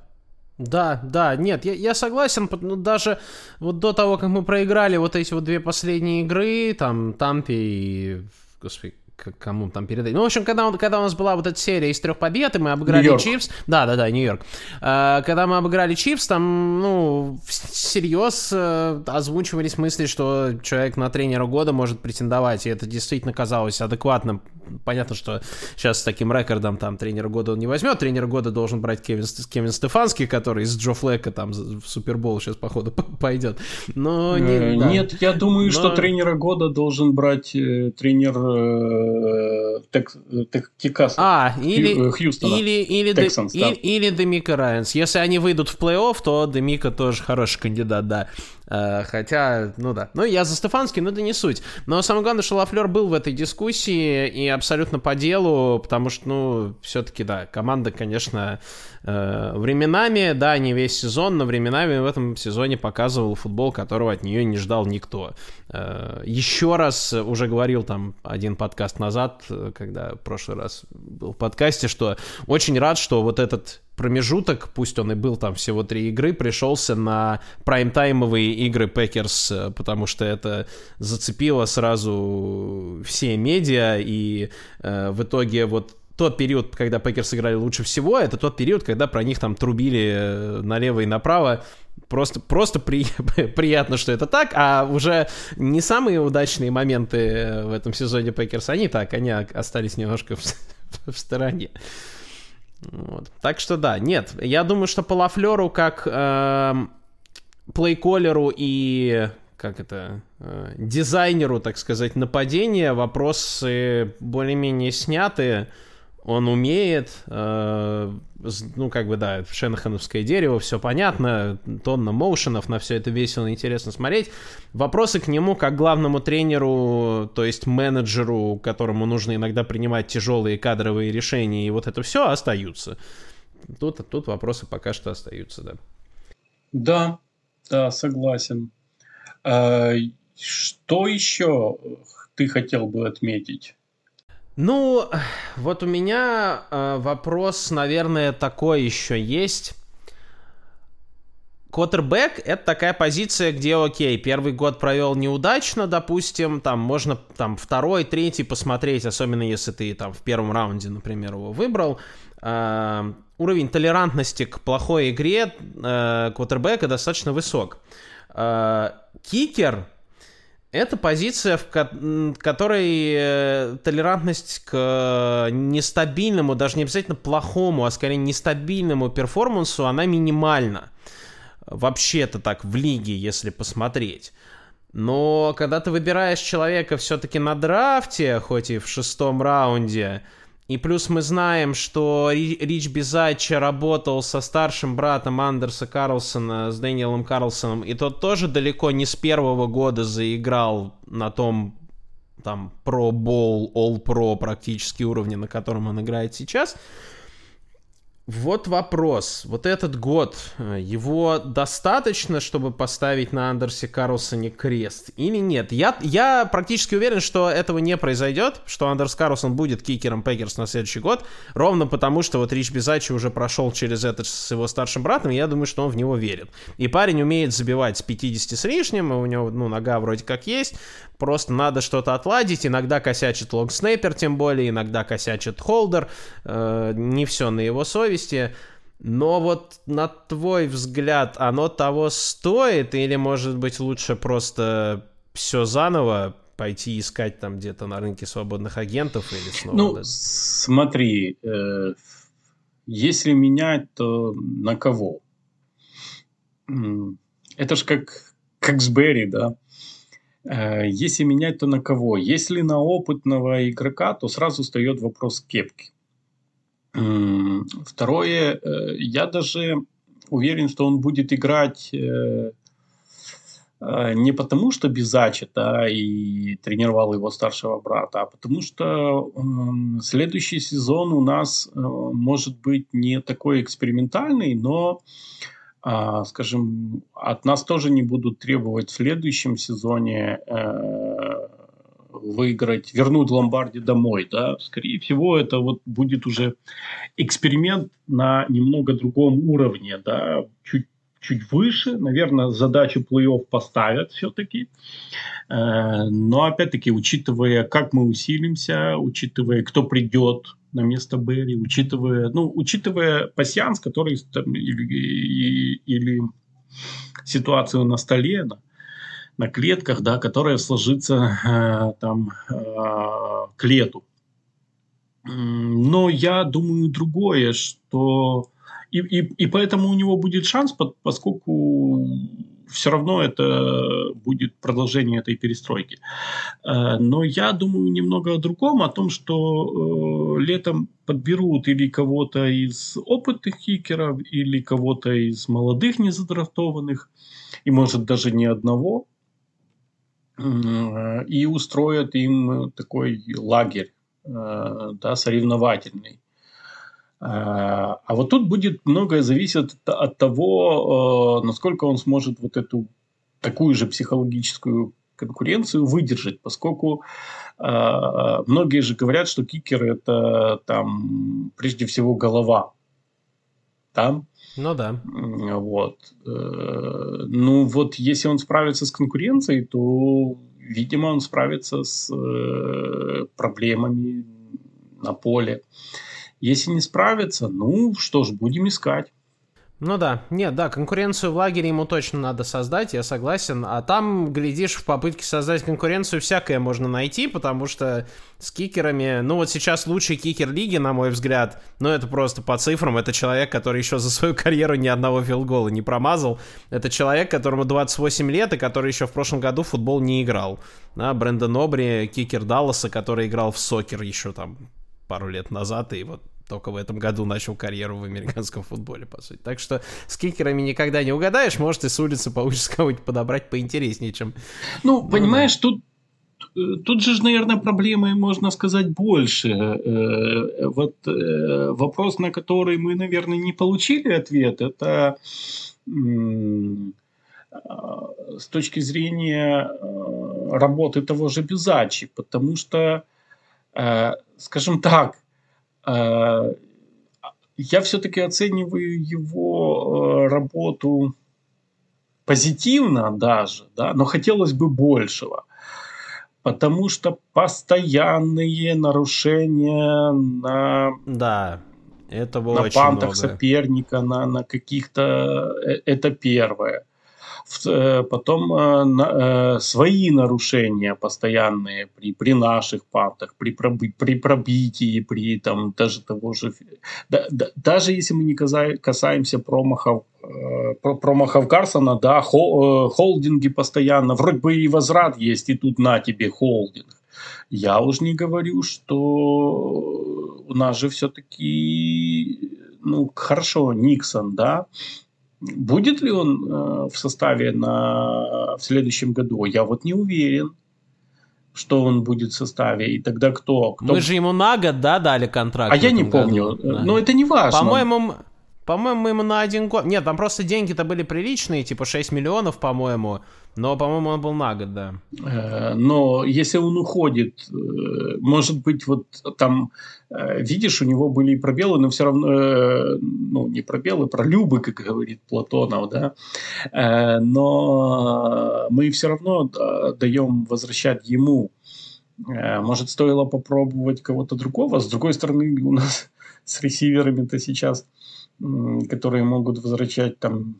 да, да, нет, я, я согласен, ну, даже вот до того, как мы проиграли вот эти вот две последние игры, там, Тампе и, господи, кому там передать. Ну, в общем, когда, он, когда у нас была вот эта серия из трех побед, и мы обыграли Чипс. Да, да, да, Нью-Йорк. А, когда мы обыграли Чипс, там, ну, всерьез э, озвучивались мысли, что человек на тренера года может претендовать, и это действительно казалось адекватным. Понятно, что сейчас с таким рекордом там тренера года он не возьмет. Тренер года должен брать Кевин, Кевин Стефанский, который из Джо Флека там в Супербол сейчас, походу, пойдет. Но не, э, да. Нет, я думаю, Но... что тренера года должен брать э, тренер э, тек, тек, Техаса. А, или, Хью, Хьюстона. Или, или, де, да. или, или Демика Райанс. Если они выйдут в плей-офф, то Демика тоже хороший кандидат, да. Uh, хотя, ну да. Ну, я за Стефанский, но это не суть. Но самое главное, что Лафлер был в этой дискуссии и абсолютно по делу, потому что, ну, все-таки, да, команда, конечно, э, временами, да, не весь сезон, но временами в этом сезоне показывал футбол, которого от нее не ждал никто. Э, еще раз уже говорил там один подкаст назад, когда в прошлый раз был в подкасте, что очень рад, что вот этот промежуток, пусть он и был там всего три игры, пришелся на прайм-таймовые игры Пекерс, э, потому что это зацепило сразу все медиа, и э, в итоге вот тот период, когда Пекерс играли лучше всего, это тот период, когда про них там трубили э, налево и направо. Просто, просто при, <laughs> приятно, что это так, а уже не самые удачные моменты э, в этом сезоне Пекерс, они так, они остались немножко в, <laughs> в стороне. Вот. Так что да, нет, я думаю, что по Лафлеру как э, play-caller у и как это, э, дизайнеру, так сказать, нападения вопросы более-менее сняты он умеет, э, ну, как бы, да, шенахановское дерево, все понятно, тонна моушенов, на все это весело и интересно смотреть. Вопросы к нему, как главному тренеру, то есть менеджеру, которому нужно иногда принимать тяжелые кадровые решения, и вот это все остаются. Тут, тут вопросы пока что остаются, да. Да, да, согласен. А, что еще ты хотел бы отметить? Ну, вот у меня э, вопрос, наверное, такой еще есть. Квотербек — это такая позиция, где, окей, первый год провел неудачно, допустим, там можно там второй, третий посмотреть, особенно если ты там в первом раунде, например, его выбрал. Э, уровень толерантности к плохой игре э, квотербека достаточно высок. Э, кикер это позиция, в которой э, толерантность к э, нестабильному, даже не обязательно плохому, а скорее нестабильному перформансу, она минимальна. Вообще-то так в лиге, если посмотреть. Но когда ты выбираешь человека все-таки на драфте, хоть и в шестом раунде, и плюс мы знаем, что Рич Бизачча работал со старшим братом Андерса Карлсона, с Дэниелом Карлсоном, и тот тоже далеко не с первого года заиграл на том там Pro Bowl, All-Pro практически уровня, на котором он играет сейчас. Вот вопрос. Вот этот год, э, его достаточно, чтобы поставить на Андерсе Карлсоне крест или нет? Я, я практически уверен, что этого не произойдет, что Андерс Карлсон будет кикером Пекерс на следующий год, ровно потому, что вот Рич Бисачча уже прошел через это с его старшим братом, и я думаю, что он в него верит. И парень умеет забивать с 50 с лишним, и у него, ну, нога вроде как есть, Просто надо что-то отладить. Иногда косячит лонгснейпер, тем более, иногда косячит холдер. Э, не все на его совести. Но вот на твой взгляд, оно того стоит? Или, может быть, лучше просто все заново пойти искать там где-то на рынке свободных агентов или снова? Ну, смотри, э, если менять, то на кого? Это ж как, как с Берри, да? Э, если менять, то на кого? Если на опытного игрока, то сразу встает вопрос кепки. Второе, э, я даже уверен, что он будет играть э, не потому, что Безачи да, и тренировал его старшего брата, а потому что следующий сезон у нас может быть не такой экспериментальный, но а, скажем, от нас тоже не будут требовать в следующем сезоне э, выиграть, вернуть Ломбарди домой, да, скорее всего, это вот будет уже эксперимент на немного другом уровне, да, чуть чуть выше, наверное, задачу плей-офф поставят все-таки, э, но опять-таки, учитывая, как мы усилимся, учитывая, кто придет на место Берри, учитывая, ну, учитывая пассианс, который там, или, или ситуацию на столе, на, на клетках, да, которая сложится э, там э, к лету. Но я думаю другое, что и, и, и поэтому у него будет шанс, поскольку все равно это будет продолжение этой перестройки. Э, но я думаю немного о другом, о том, что э, летом подберут или кого-то из опытных кикеров, или кого-то из молодых незадрафтованных, и может даже не одного, и устроят им такой лагерь да, соревновательный а, а вот тут будет многое зависеть от того, э, насколько он сможет вот эту такую же психологическую конкуренцию выдержать, поскольку э, многие же говорят, что кикер это там прежде всего голова. Там. Ну да. Вот. Э, ну вот если он справится с конкуренцией, то, видимо, он справится с проблемами на поле. Если не справится, ну что ж, будем искать. Ну да, нет, да, конкуренцию в лагере ему точно надо создать, я согласен. А там, глядишь, в попытке создать конкуренцию всякое можно найти, потому что с кикерами, ну вот сейчас лучший кикер лиги, на мой взгляд, ну это просто по цифрам, это человек, который еще за свою карьеру ни одного филгола не промазал. Это человек, которому 28 лет и который еще в прошлом году в футбол не играл. Да, Брэндон Обри, кикер Далласа, который играл в сокер еще там пару лет назад, и вот только в этом году начал карьеру в американском футболе, по сути. Так что с кикерами никогда не угадаешь, может, и с улицы получится кого-нибудь подобрать поинтереснее, чем... Ну, понимаешь, тут Тут же, наверное, проблемы, можно сказать, больше. Э, вот э, вопрос, на который мы, наверное, не получили ответ, это с точки зрения э, работы того же Безачи, потому что, скажем так, Э, я все-таки оцениваю его э, работу позитивно даже, да, но хотелось бы большего. Потому что постоянные нарушения на, да, это на пантах много. соперника, на, на каких-то... Э, это первое. Э, потом э, э, свои нарушения постоянные при, при наших пантах, при, при пробитии, при там даже того же... Да, да, даже если мы не касаемся промахов, промахов Карсона, да, холдинги постоянно, вроде бы и возврат есть, и тут на тебе холдинг. Я уж не говорю, что у нас же все-таки, ну, хорошо, Никсон, да, Будет ли он э, в составе на, в следующем году, я вот не уверен. что он будет в составе, и тогда кто? кто... Мы же ему на год, да, дали контракт. А я не помню. Году, да. Но это не важно. По-моему, по-моему, ему на один год... Нет, там просто деньги-то были приличные, типа 6 миллионов, по-моему. Но, по-моему, он был на год, да. Э, но если он уходит, э, может быть, вот там, э, видишь, у него были пробелы, но все равно, ну, не пробелы, пролюбы, как говорит Платонов, да. Но мы все равно даем возвращать ему. Может, стоило попробовать кого-то другого. С другой стороны, у нас <laughs> с ресиверами-то сейчас которые могут возвращать там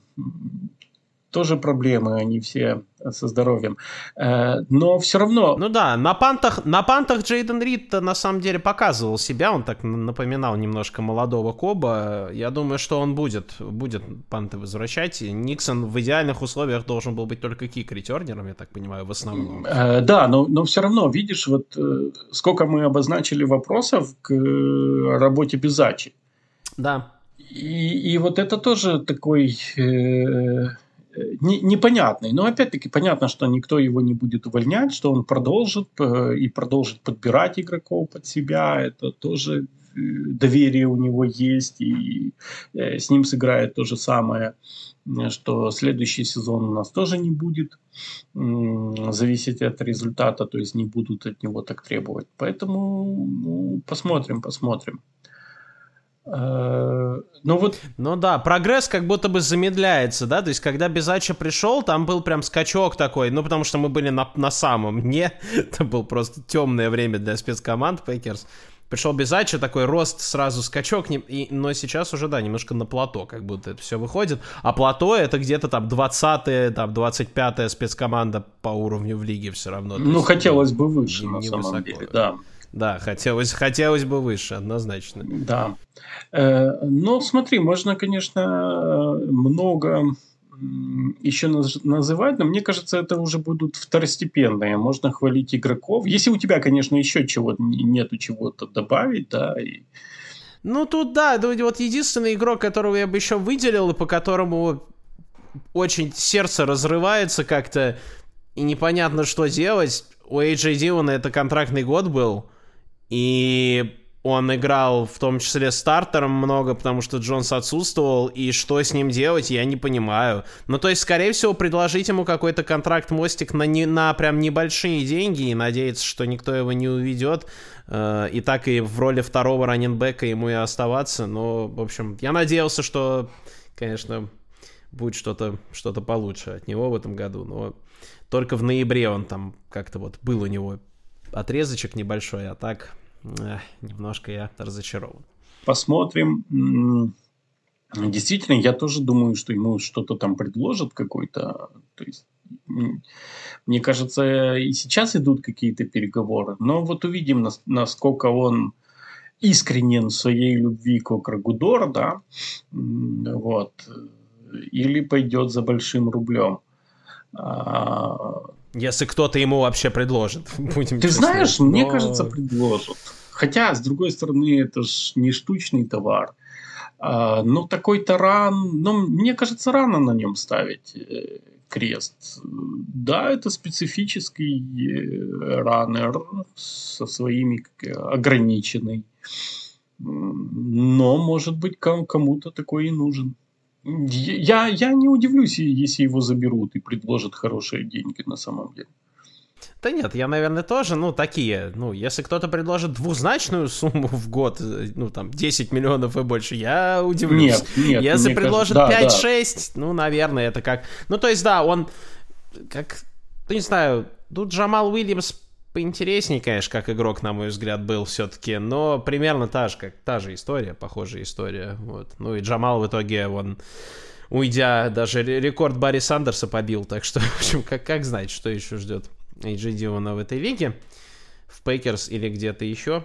тоже проблемы, они все со здоровьем. Э, но все равно... Ну да, на пантах, на пантах Джейден Рид на самом деле показывал себя, он так напоминал немножко молодого Коба. Я думаю, что он будет, будет панты возвращать. Никсон в идеальных условиях должен был быть только кик-ретернером, я так понимаю, в основном. Э, да, но, но все равно, видишь, вот э, сколько мы обозначили вопросов к работе Безачи. Да. И, и вот это тоже такой э, не, непонятный. Но опять-таки понятно, что никто его не будет увольнять, что он продолжит э, и продолжит подбирать игроков под себя. Это тоже э, доверие у него есть, и э, с ним сыграет то же самое, что следующий сезон у нас тоже не будет э, зависеть от результата, то есть не будут от него так требовать. Поэтому ну, посмотрим, посмотрим. Э, ну вот... Ну да, прогресс как будто бы замедляется, да, то есть когда Бисачча пришел, там был прям скачок такой, ну потому что мы были на, на самом дне, <laughs> это был просто темное время для спецкоманд Packers. Пришел Безача, такой рост, сразу скачок, не, и, но сейчас уже, да, немножко на плато, как будто это все выходит. А плато это где-то там 20-е, там 25-я спецкоманда по уровню в лиге все равно. Ну, есть, хотелось бы выше, не, на самом высоко. деле, да. Да, хотелось, хотелось бы выше, однозначно. Да. Э, но смотри, можно, конечно, много еще называть, но мне кажется, это уже будут второстепенные. Можно хвалить игроков. Если у тебя, конечно, еще чего нету чего-то добавить, да. И... Ну, тут да, вот единственный игрок, которого я бы еще выделил, и по которому очень сердце разрывается как-то, и непонятно, что делать. У AJ Дилана это контрактный год был. И он играл в том числе стартером много, потому что Джонс отсутствовал, и что с ним делать, я не понимаю. Ну, то есть, скорее всего, предложить ему какой-то контракт-мостик на, не, на прям небольшие деньги и надеяться, что никто его не уведет. Э, и так и в роли второго раненбека ему и оставаться. Но, в общем, я надеялся, что, конечно, будет что-то что получше от него в этом году. Но только в ноябре он там как-то вот был у него отрезочек небольшой, а так немножко я разочарован. Посмотрим. Действительно, я тоже думаю, что ему что-то там предложат какой-то. То есть, мне кажется, и сейчас идут какие-то переговоры. Но вот увидим, насколько он искренен в своей любви к Окрагудор, да, вот, или пойдет за большим рублем. Если кто-то ему вообще предложит. <laughs> Будем Ты честны. знаешь, но... мне кажется, предложат. Хотя, с другой стороны, это ж не штучный товар. А, но такой таран, ну, мне кажется, рано на нем ставить э, крест. Да, это специфический э, раннер со своими ограниченный. Но, может быть, кому-то такой и нужен. Я, я не удивлюсь, если его заберут и предложат хорошие деньги на самом деле. Да нет, я, наверное, тоже, ну, такие, ну, если кто-то предложит двузначную сумму в год, ну, там, 10 миллионов и больше, я удивлюсь. Нет, нет. Если предложит кажется, 5-6, да. ну, наверное, это как... Ну, то есть, да, он, как, ну, не знаю, тут Джамал Уильямс поинтереснее, конечно, как игрок, на мой взгляд, был все-таки, но примерно та же, как та же история, похожая история, вот. Ну, и Джамал в итоге, он уйдя, даже рекорд Барри Сандерса побил, так что, <laughs> в общем, как, как знать, что еще ждет. AJ Дилана в этой лиге, в Пейкерс или где-то еще.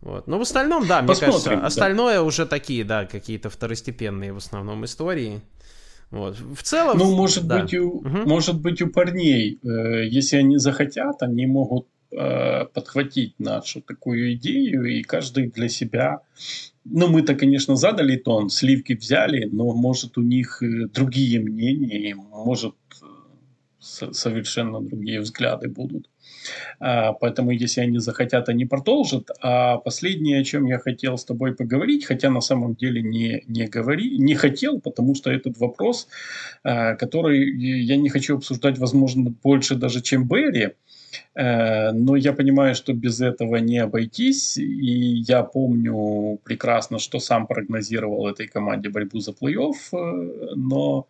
Вот. Но в остальном, да, мне Посмотрим, кажется, да. остальное уже такие, да, какие-то второстепенные в основном истории. Вот. В целом... Ну, может, да. быть, у, угу. может быть, у парней, э, если они захотят, они могут э, подхватить нашу такую идею, и каждый для себя... Ну, мы-то, конечно, задали тон, сливки взяли, но, может, у них э, другие мнения, может, совершенно другие взгляды будут. А, поэтому, если они захотят, они продолжат. А последнее, о чем я хотел с тобой поговорить, хотя на самом деле не, не, говори, не хотел, потому что этот вопрос, а, который я не хочу обсуждать, возможно, больше даже, чем Берри, Э, но я понимаю, что без этого не обойтись. И я помню прекрасно, что сам прогнозировал этой команде борьбу за плей-офф. Э, но,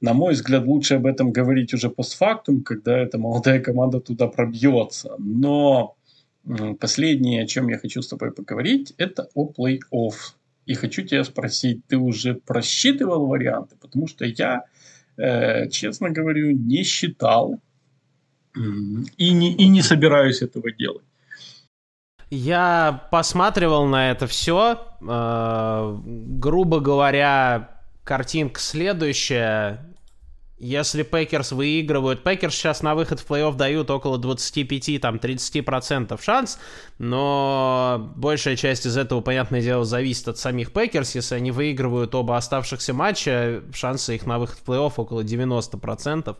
на мой взгляд, лучше об этом говорить уже постфактум, когда эта молодая команда туда пробьется. Но последнее, о чем я хочу с тобой поговорить, это о плей-офф. И хочу тебя спросить, ты уже просчитывал варианты? Потому что я, э, честно говорю, не считал и не, и не собираюсь этого делать. Я посматривал на это все. Э, грубо говоря, картинка следующая. Если Packers выигрывают, Packers сейчас на выход в плей-офф дают около 25-30% шанс, но большая часть из этого, понятное дело, зависит от самих Packers. Если они выигрывают оба оставшихся матча, шансы их на выход в плей-офф около 90%.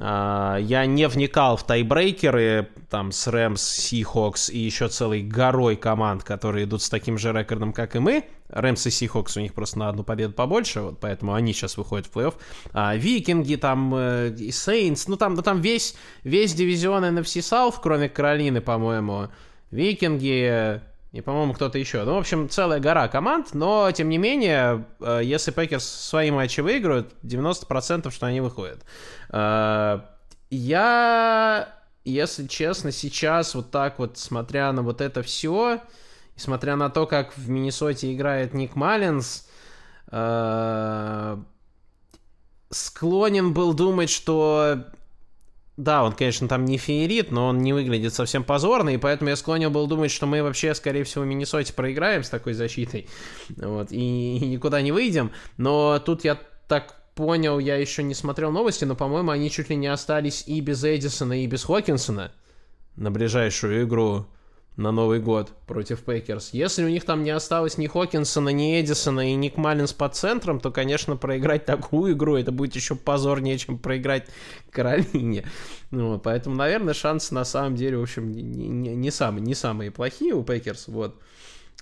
А, я не вникал в тайбрейкеры, там, с Rams, Seahawks и еще целой горой команд, которые идут с таким же рекордом, как и мы. Rams и Seahawks у них просто на одну победу побольше, вот поэтому они сейчас выходят в плей-офф. А, Викинги, там, э, и Saints, ну там, ну, там весь, весь дивизион NFC South, кроме Каролины, по-моему. Викинги, и, по-моему, кто-то еще. Ну, в общем, целая гора команд, но, тем не менее, э, если Packers свои матчи выиграют, 90% что они выходят. Э, я, если честно, сейчас вот так вот, смотря на вот это все, смотря на то, как в Миннесоте играет Ник Маллинс, э, склонен был думать, что да, он, конечно, там не феерит, но он не выглядит совсем позорно, и поэтому я склонен был думать, что мы вообще, скорее всего, в Миннесоте проиграем с такой защитой, вот, и, и никуда не выйдем. Но тут я так понял, я еще не смотрел новости, но, по-моему, они чуть ли не остались и без Эдисона, и без Хокинсона на ближайшую игру на Новый год против Пейкерс. Если у них там не осталось ни Хокинсона, ни Эдисона и Ник Маллинс под центром, то, конечно, проиграть такую игру, это будет еще позорнее, чем проиграть Каролине. Ну, поэтому, наверное, шансы на самом деле, в общем, не, не, не, самые, не самые плохие у Пейкерс. Вот.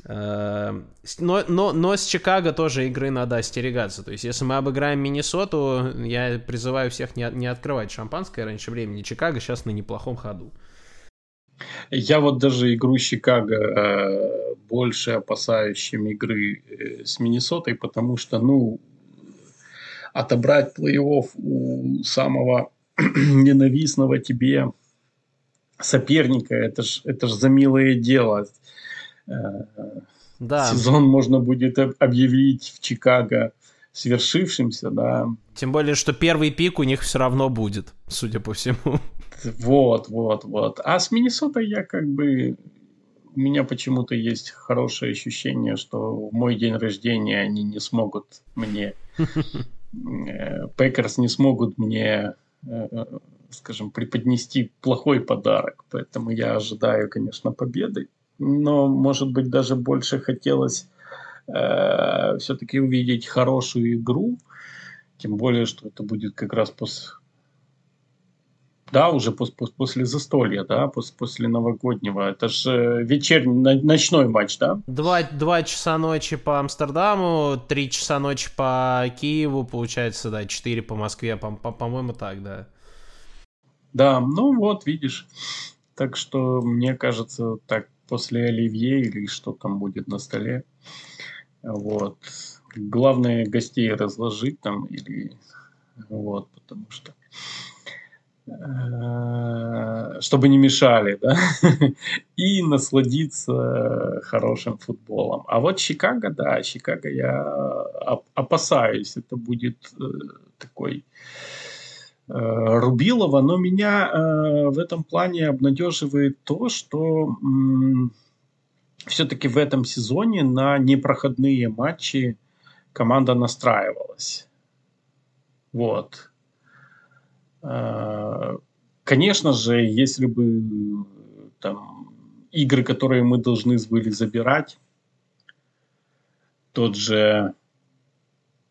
Э, но, но, но с Чикаго тоже игры надо остерегаться. То есть, если мы обыграем Миннесоту, я призываю всех не, не открывать шампанское раньше времени. Чикаго сейчас на неплохом ходу. Я вот даже игру Чикаго э, больше опасаюсь, чем игры э, с Миннесотой, потому что, ну, отобрать плей-офф у самого <clears throat> ненавистного тебе соперника, это ж, это ж за милое дело. Э, да. Сезон можно будет объявить в Чикаго свершившимся, да. Тем более, что первый пик у них все равно будет, судя по всему. Вот, вот, вот. А с Миннесотой я как бы... У меня почему-то есть хорошее ощущение, что в мой день рождения они не смогут мне... Э, Packers не смогут мне, э, скажем, преподнести плохой подарок. Поэтому я ожидаю, конечно, победы. Но, может быть, даже больше хотелось э, все-таки увидеть хорошую игру. Тем более, что это будет как раз после да, уже пос пос после застолья, да, пос после новогоднего. Это же вечерний, ночной матч, да? Два, два часа ночи по Амстердаму, три часа ночи по Киеву, получается, да, четыре по Москве, по-моему, по так, да. Да, ну вот, видишь. Так что, мне кажется, так после Оливье или что там будет на столе, вот. Главное гостей разложить там или вот, потому что Э, чтобы не мешали, да, <laughs> и насладиться хорошим футболом. А вот Чикаго, да, Чикаго я опасаюсь, это будет э, такой э, Рубилова, но меня в этом плане обнадеживает то, что все-таки в этом сезоне на непроходные матчи команда настраивалась. Вот. А, конечно же, если бы там игры, которые мы должны были забирать, тот же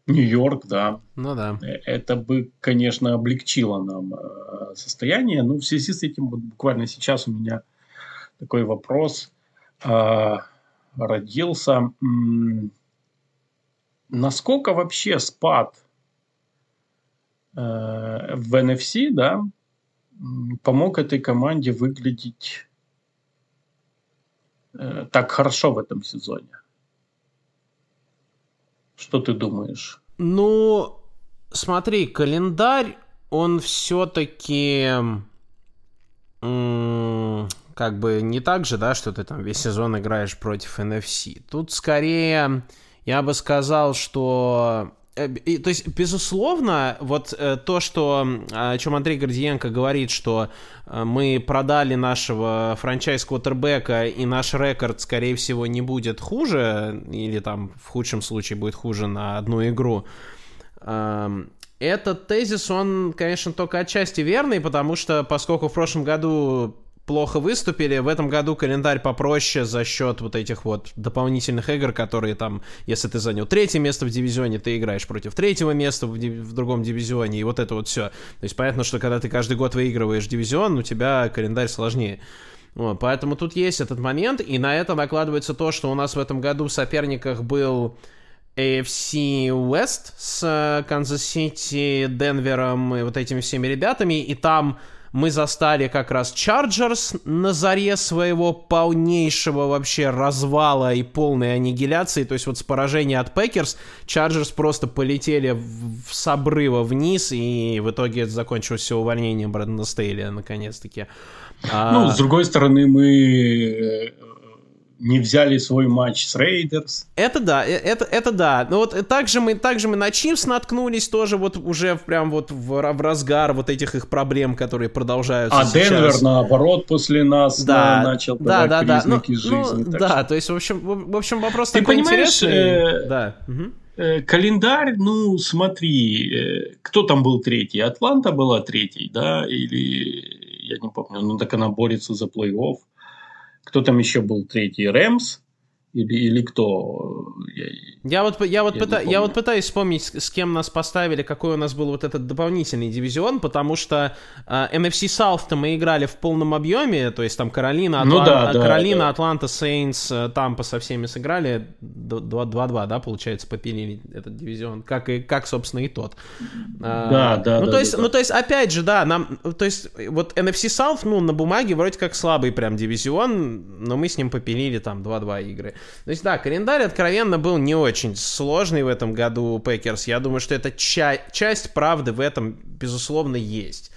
Нью-Йорк, да. Ну да. Э, это бы, конечно, облегчило нам э, состояние. Но в связи с этим вот буквально сейчас у меня такой вопрос э, родился. Насколько вообще спад э, в NFC, да, помог этой команде выглядеть э, так хорошо в этом сезоне? Что ты думаешь? Ну, смотри, календарь, он все-таки как бы не так же, да, что ты там весь сезон играешь против NFC. Тут скорее я бы сказал, что Э, то есть, безусловно, вот э, то, что, о чем Андрей Гордиенко говорит, что э, мы продали нашего франчайз-квотербека, и наш рекорд, скорее всего, не будет хуже, или там в худшем случае будет хуже на одну игру, эм, этот тезис, он, конечно, только отчасти верный, потому что, поскольку в прошлом году плохо выступили. В этом году календарь попроще за счет вот этих вот дополнительных игр, которые там, если ты занял третье место в дивизионе, ты играешь против третьего места в, в другом дивизионе, и вот это вот все. То есть понятно, что когда ты каждый год выигрываешь дивизион, у тебя календарь сложнее. Вот, поэтому тут есть этот момент, и на это накладывается то, что у нас в этом году в соперниках был AFC West с Канзас-Сити, Денвером и вот этими всеми ребятами, и там мы застали как раз Chargers на заре своего полнейшего вообще развала и полной аннигиляции. То есть вот с поражения от Packers Chargers просто полетели в, с обрыва вниз, и в итоге закончилось все увольнением Брэдона Стейли, наконец-таки. Ну, а... с другой стороны, мы э, не взяли свой матч с Raiders. Это да, э, это, это да. Но вот также мы, также мы на Chiefs наткнулись тоже вот уже прям вот в, в разгар вот этих их проблем, которые продолжаются А сейчас. Денвер, наоборот, после нас да, на, начал да, давать да, признаки да. Ну, жизни. Ну, да, что... то есть, в общем, в, в общем вопрос Ты такой понимаешь, интересный. Э, да. Угу. Э, календарь, ну, смотри, э, кто там был третий? Атланта была третий, да, или я не помню, ну так она борется за плей-офф. Кто там еще был третий? Рэмс? Или, или кто? Я, я вот, я, вот я, пыта, я вот пытаюсь вспомнить, с кем нас поставили, какой у нас был вот этот дополнительный дивизион, потому что э, NFC South-то мы играли в полном объеме, то есть там Каролина, ну Атлан... ну, да, Каролина да. Атланта, Сейнс, э, Тампа со всеми сыграли, 2-2, да, получается, попилили этот дивизион, как, и, как собственно, и тот. Да, а, да, ну, да, то есть, да. Ну, то есть, опять же, да, нам, то есть, вот NFC South, ну, на бумаге вроде как слабый прям дивизион, но мы с ним попилили там 2-2 игры. То есть, да, календарь откровенно был не очень сложный в этом году у Packers. Я думаю, что это ча- часть правды в этом, безусловно, есть.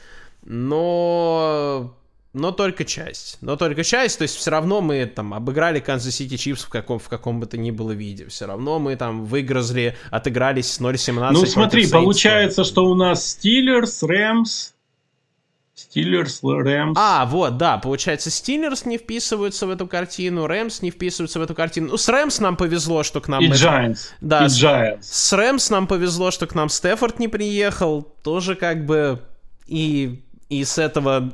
Но но только часть. Но только часть, то есть все равно мы там обыграли Канзас Сити Chiefs в каком, в каком бы то ни было виде. Все равно мы там выиграли, отыгрались с 0-17. Ну смотри, получается, что у нас Стиллерс, Рэмс, Стиллерс, Рэмс. А, вот, да, получается, Стиллерс не вписываются в эту картину, Рэмс не вписываются в эту картину. Ну, с Рэмс нам повезло, что к нам... И Giants. Да, и Giants. С, с Рэмс нам повезло, что к нам Стефорд не приехал. Тоже как бы... И, и с этого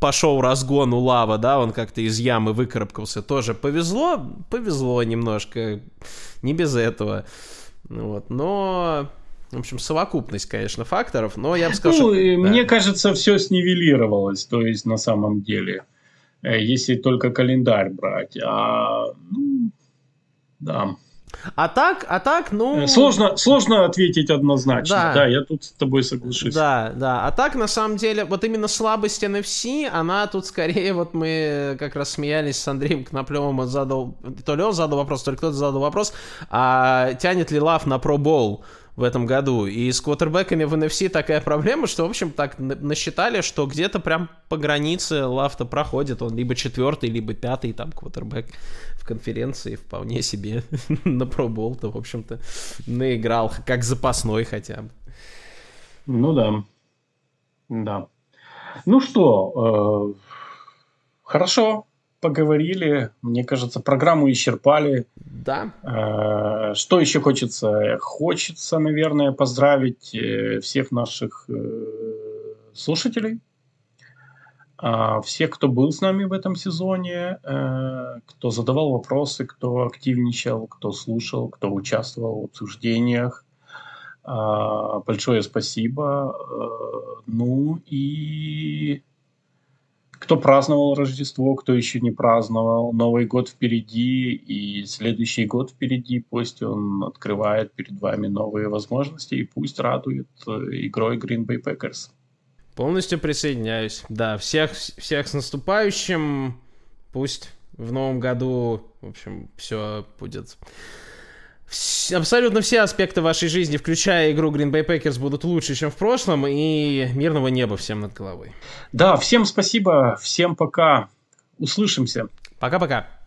пошел разгон у Лава, да, он как-то из ямы выкарабкался. Тоже повезло, повезло немножко. Не без этого. Вот, но в общем, совокупность, конечно, факторов, но я бы сказал, ну, что... Мне да. кажется, все снивелировалось, то есть на самом деле, э, если только календарь брать. А, ну, да. А так, а так, ну... Э, сложно, сложно ответить однозначно. Да. да, я тут с тобой соглашусь. Да, да. А так, на самом деле, вот именно слабость NFC, она тут скорее, вот мы как раз смеялись с Андреем Кноплевым, он задал, то ли он задал вопрос, то ли кто-то задал вопрос, а тянет ли Лав на Pro Bowl? В этом году. И с квотербеками в NFC такая проблема, что, в общем, так насчитали, что где-то прям по границе Лафта проходит. Он либо четвертый, либо пятый там квотербек в конференции вполне себе <laughs> на пробол-то, в общем-то, наиграл, как запасной хотя бы. Ну да. Да. Ну что, э, хорошо, поговорили. Мне кажется, программу исчерпали. Да. Э, что еще хочется? Хочется, наверное, поздравить э, всех наших э, слушателей. Всех, кто был с нами в этом сезоне, кто задавал вопросы, кто активничал, кто слушал, кто участвовал в обсуждениях. Большое спасибо. Ну и кто праздновал Рождество, кто еще не праздновал. Новый год впереди и следующий год впереди. Пусть он открывает перед вами новые возможности и пусть радует э, игрой Green Bay Packers. Полностью присоединяюсь. Да, всех, всех с наступающим. Пусть в новом году, в общем, все будет абсолютно все аспекты вашей жизни, включая игру Green Bay Packers, будут лучше, чем в прошлом, и мирного неба всем над головой. Да, всем спасибо, всем пока, услышимся. Пока-пока.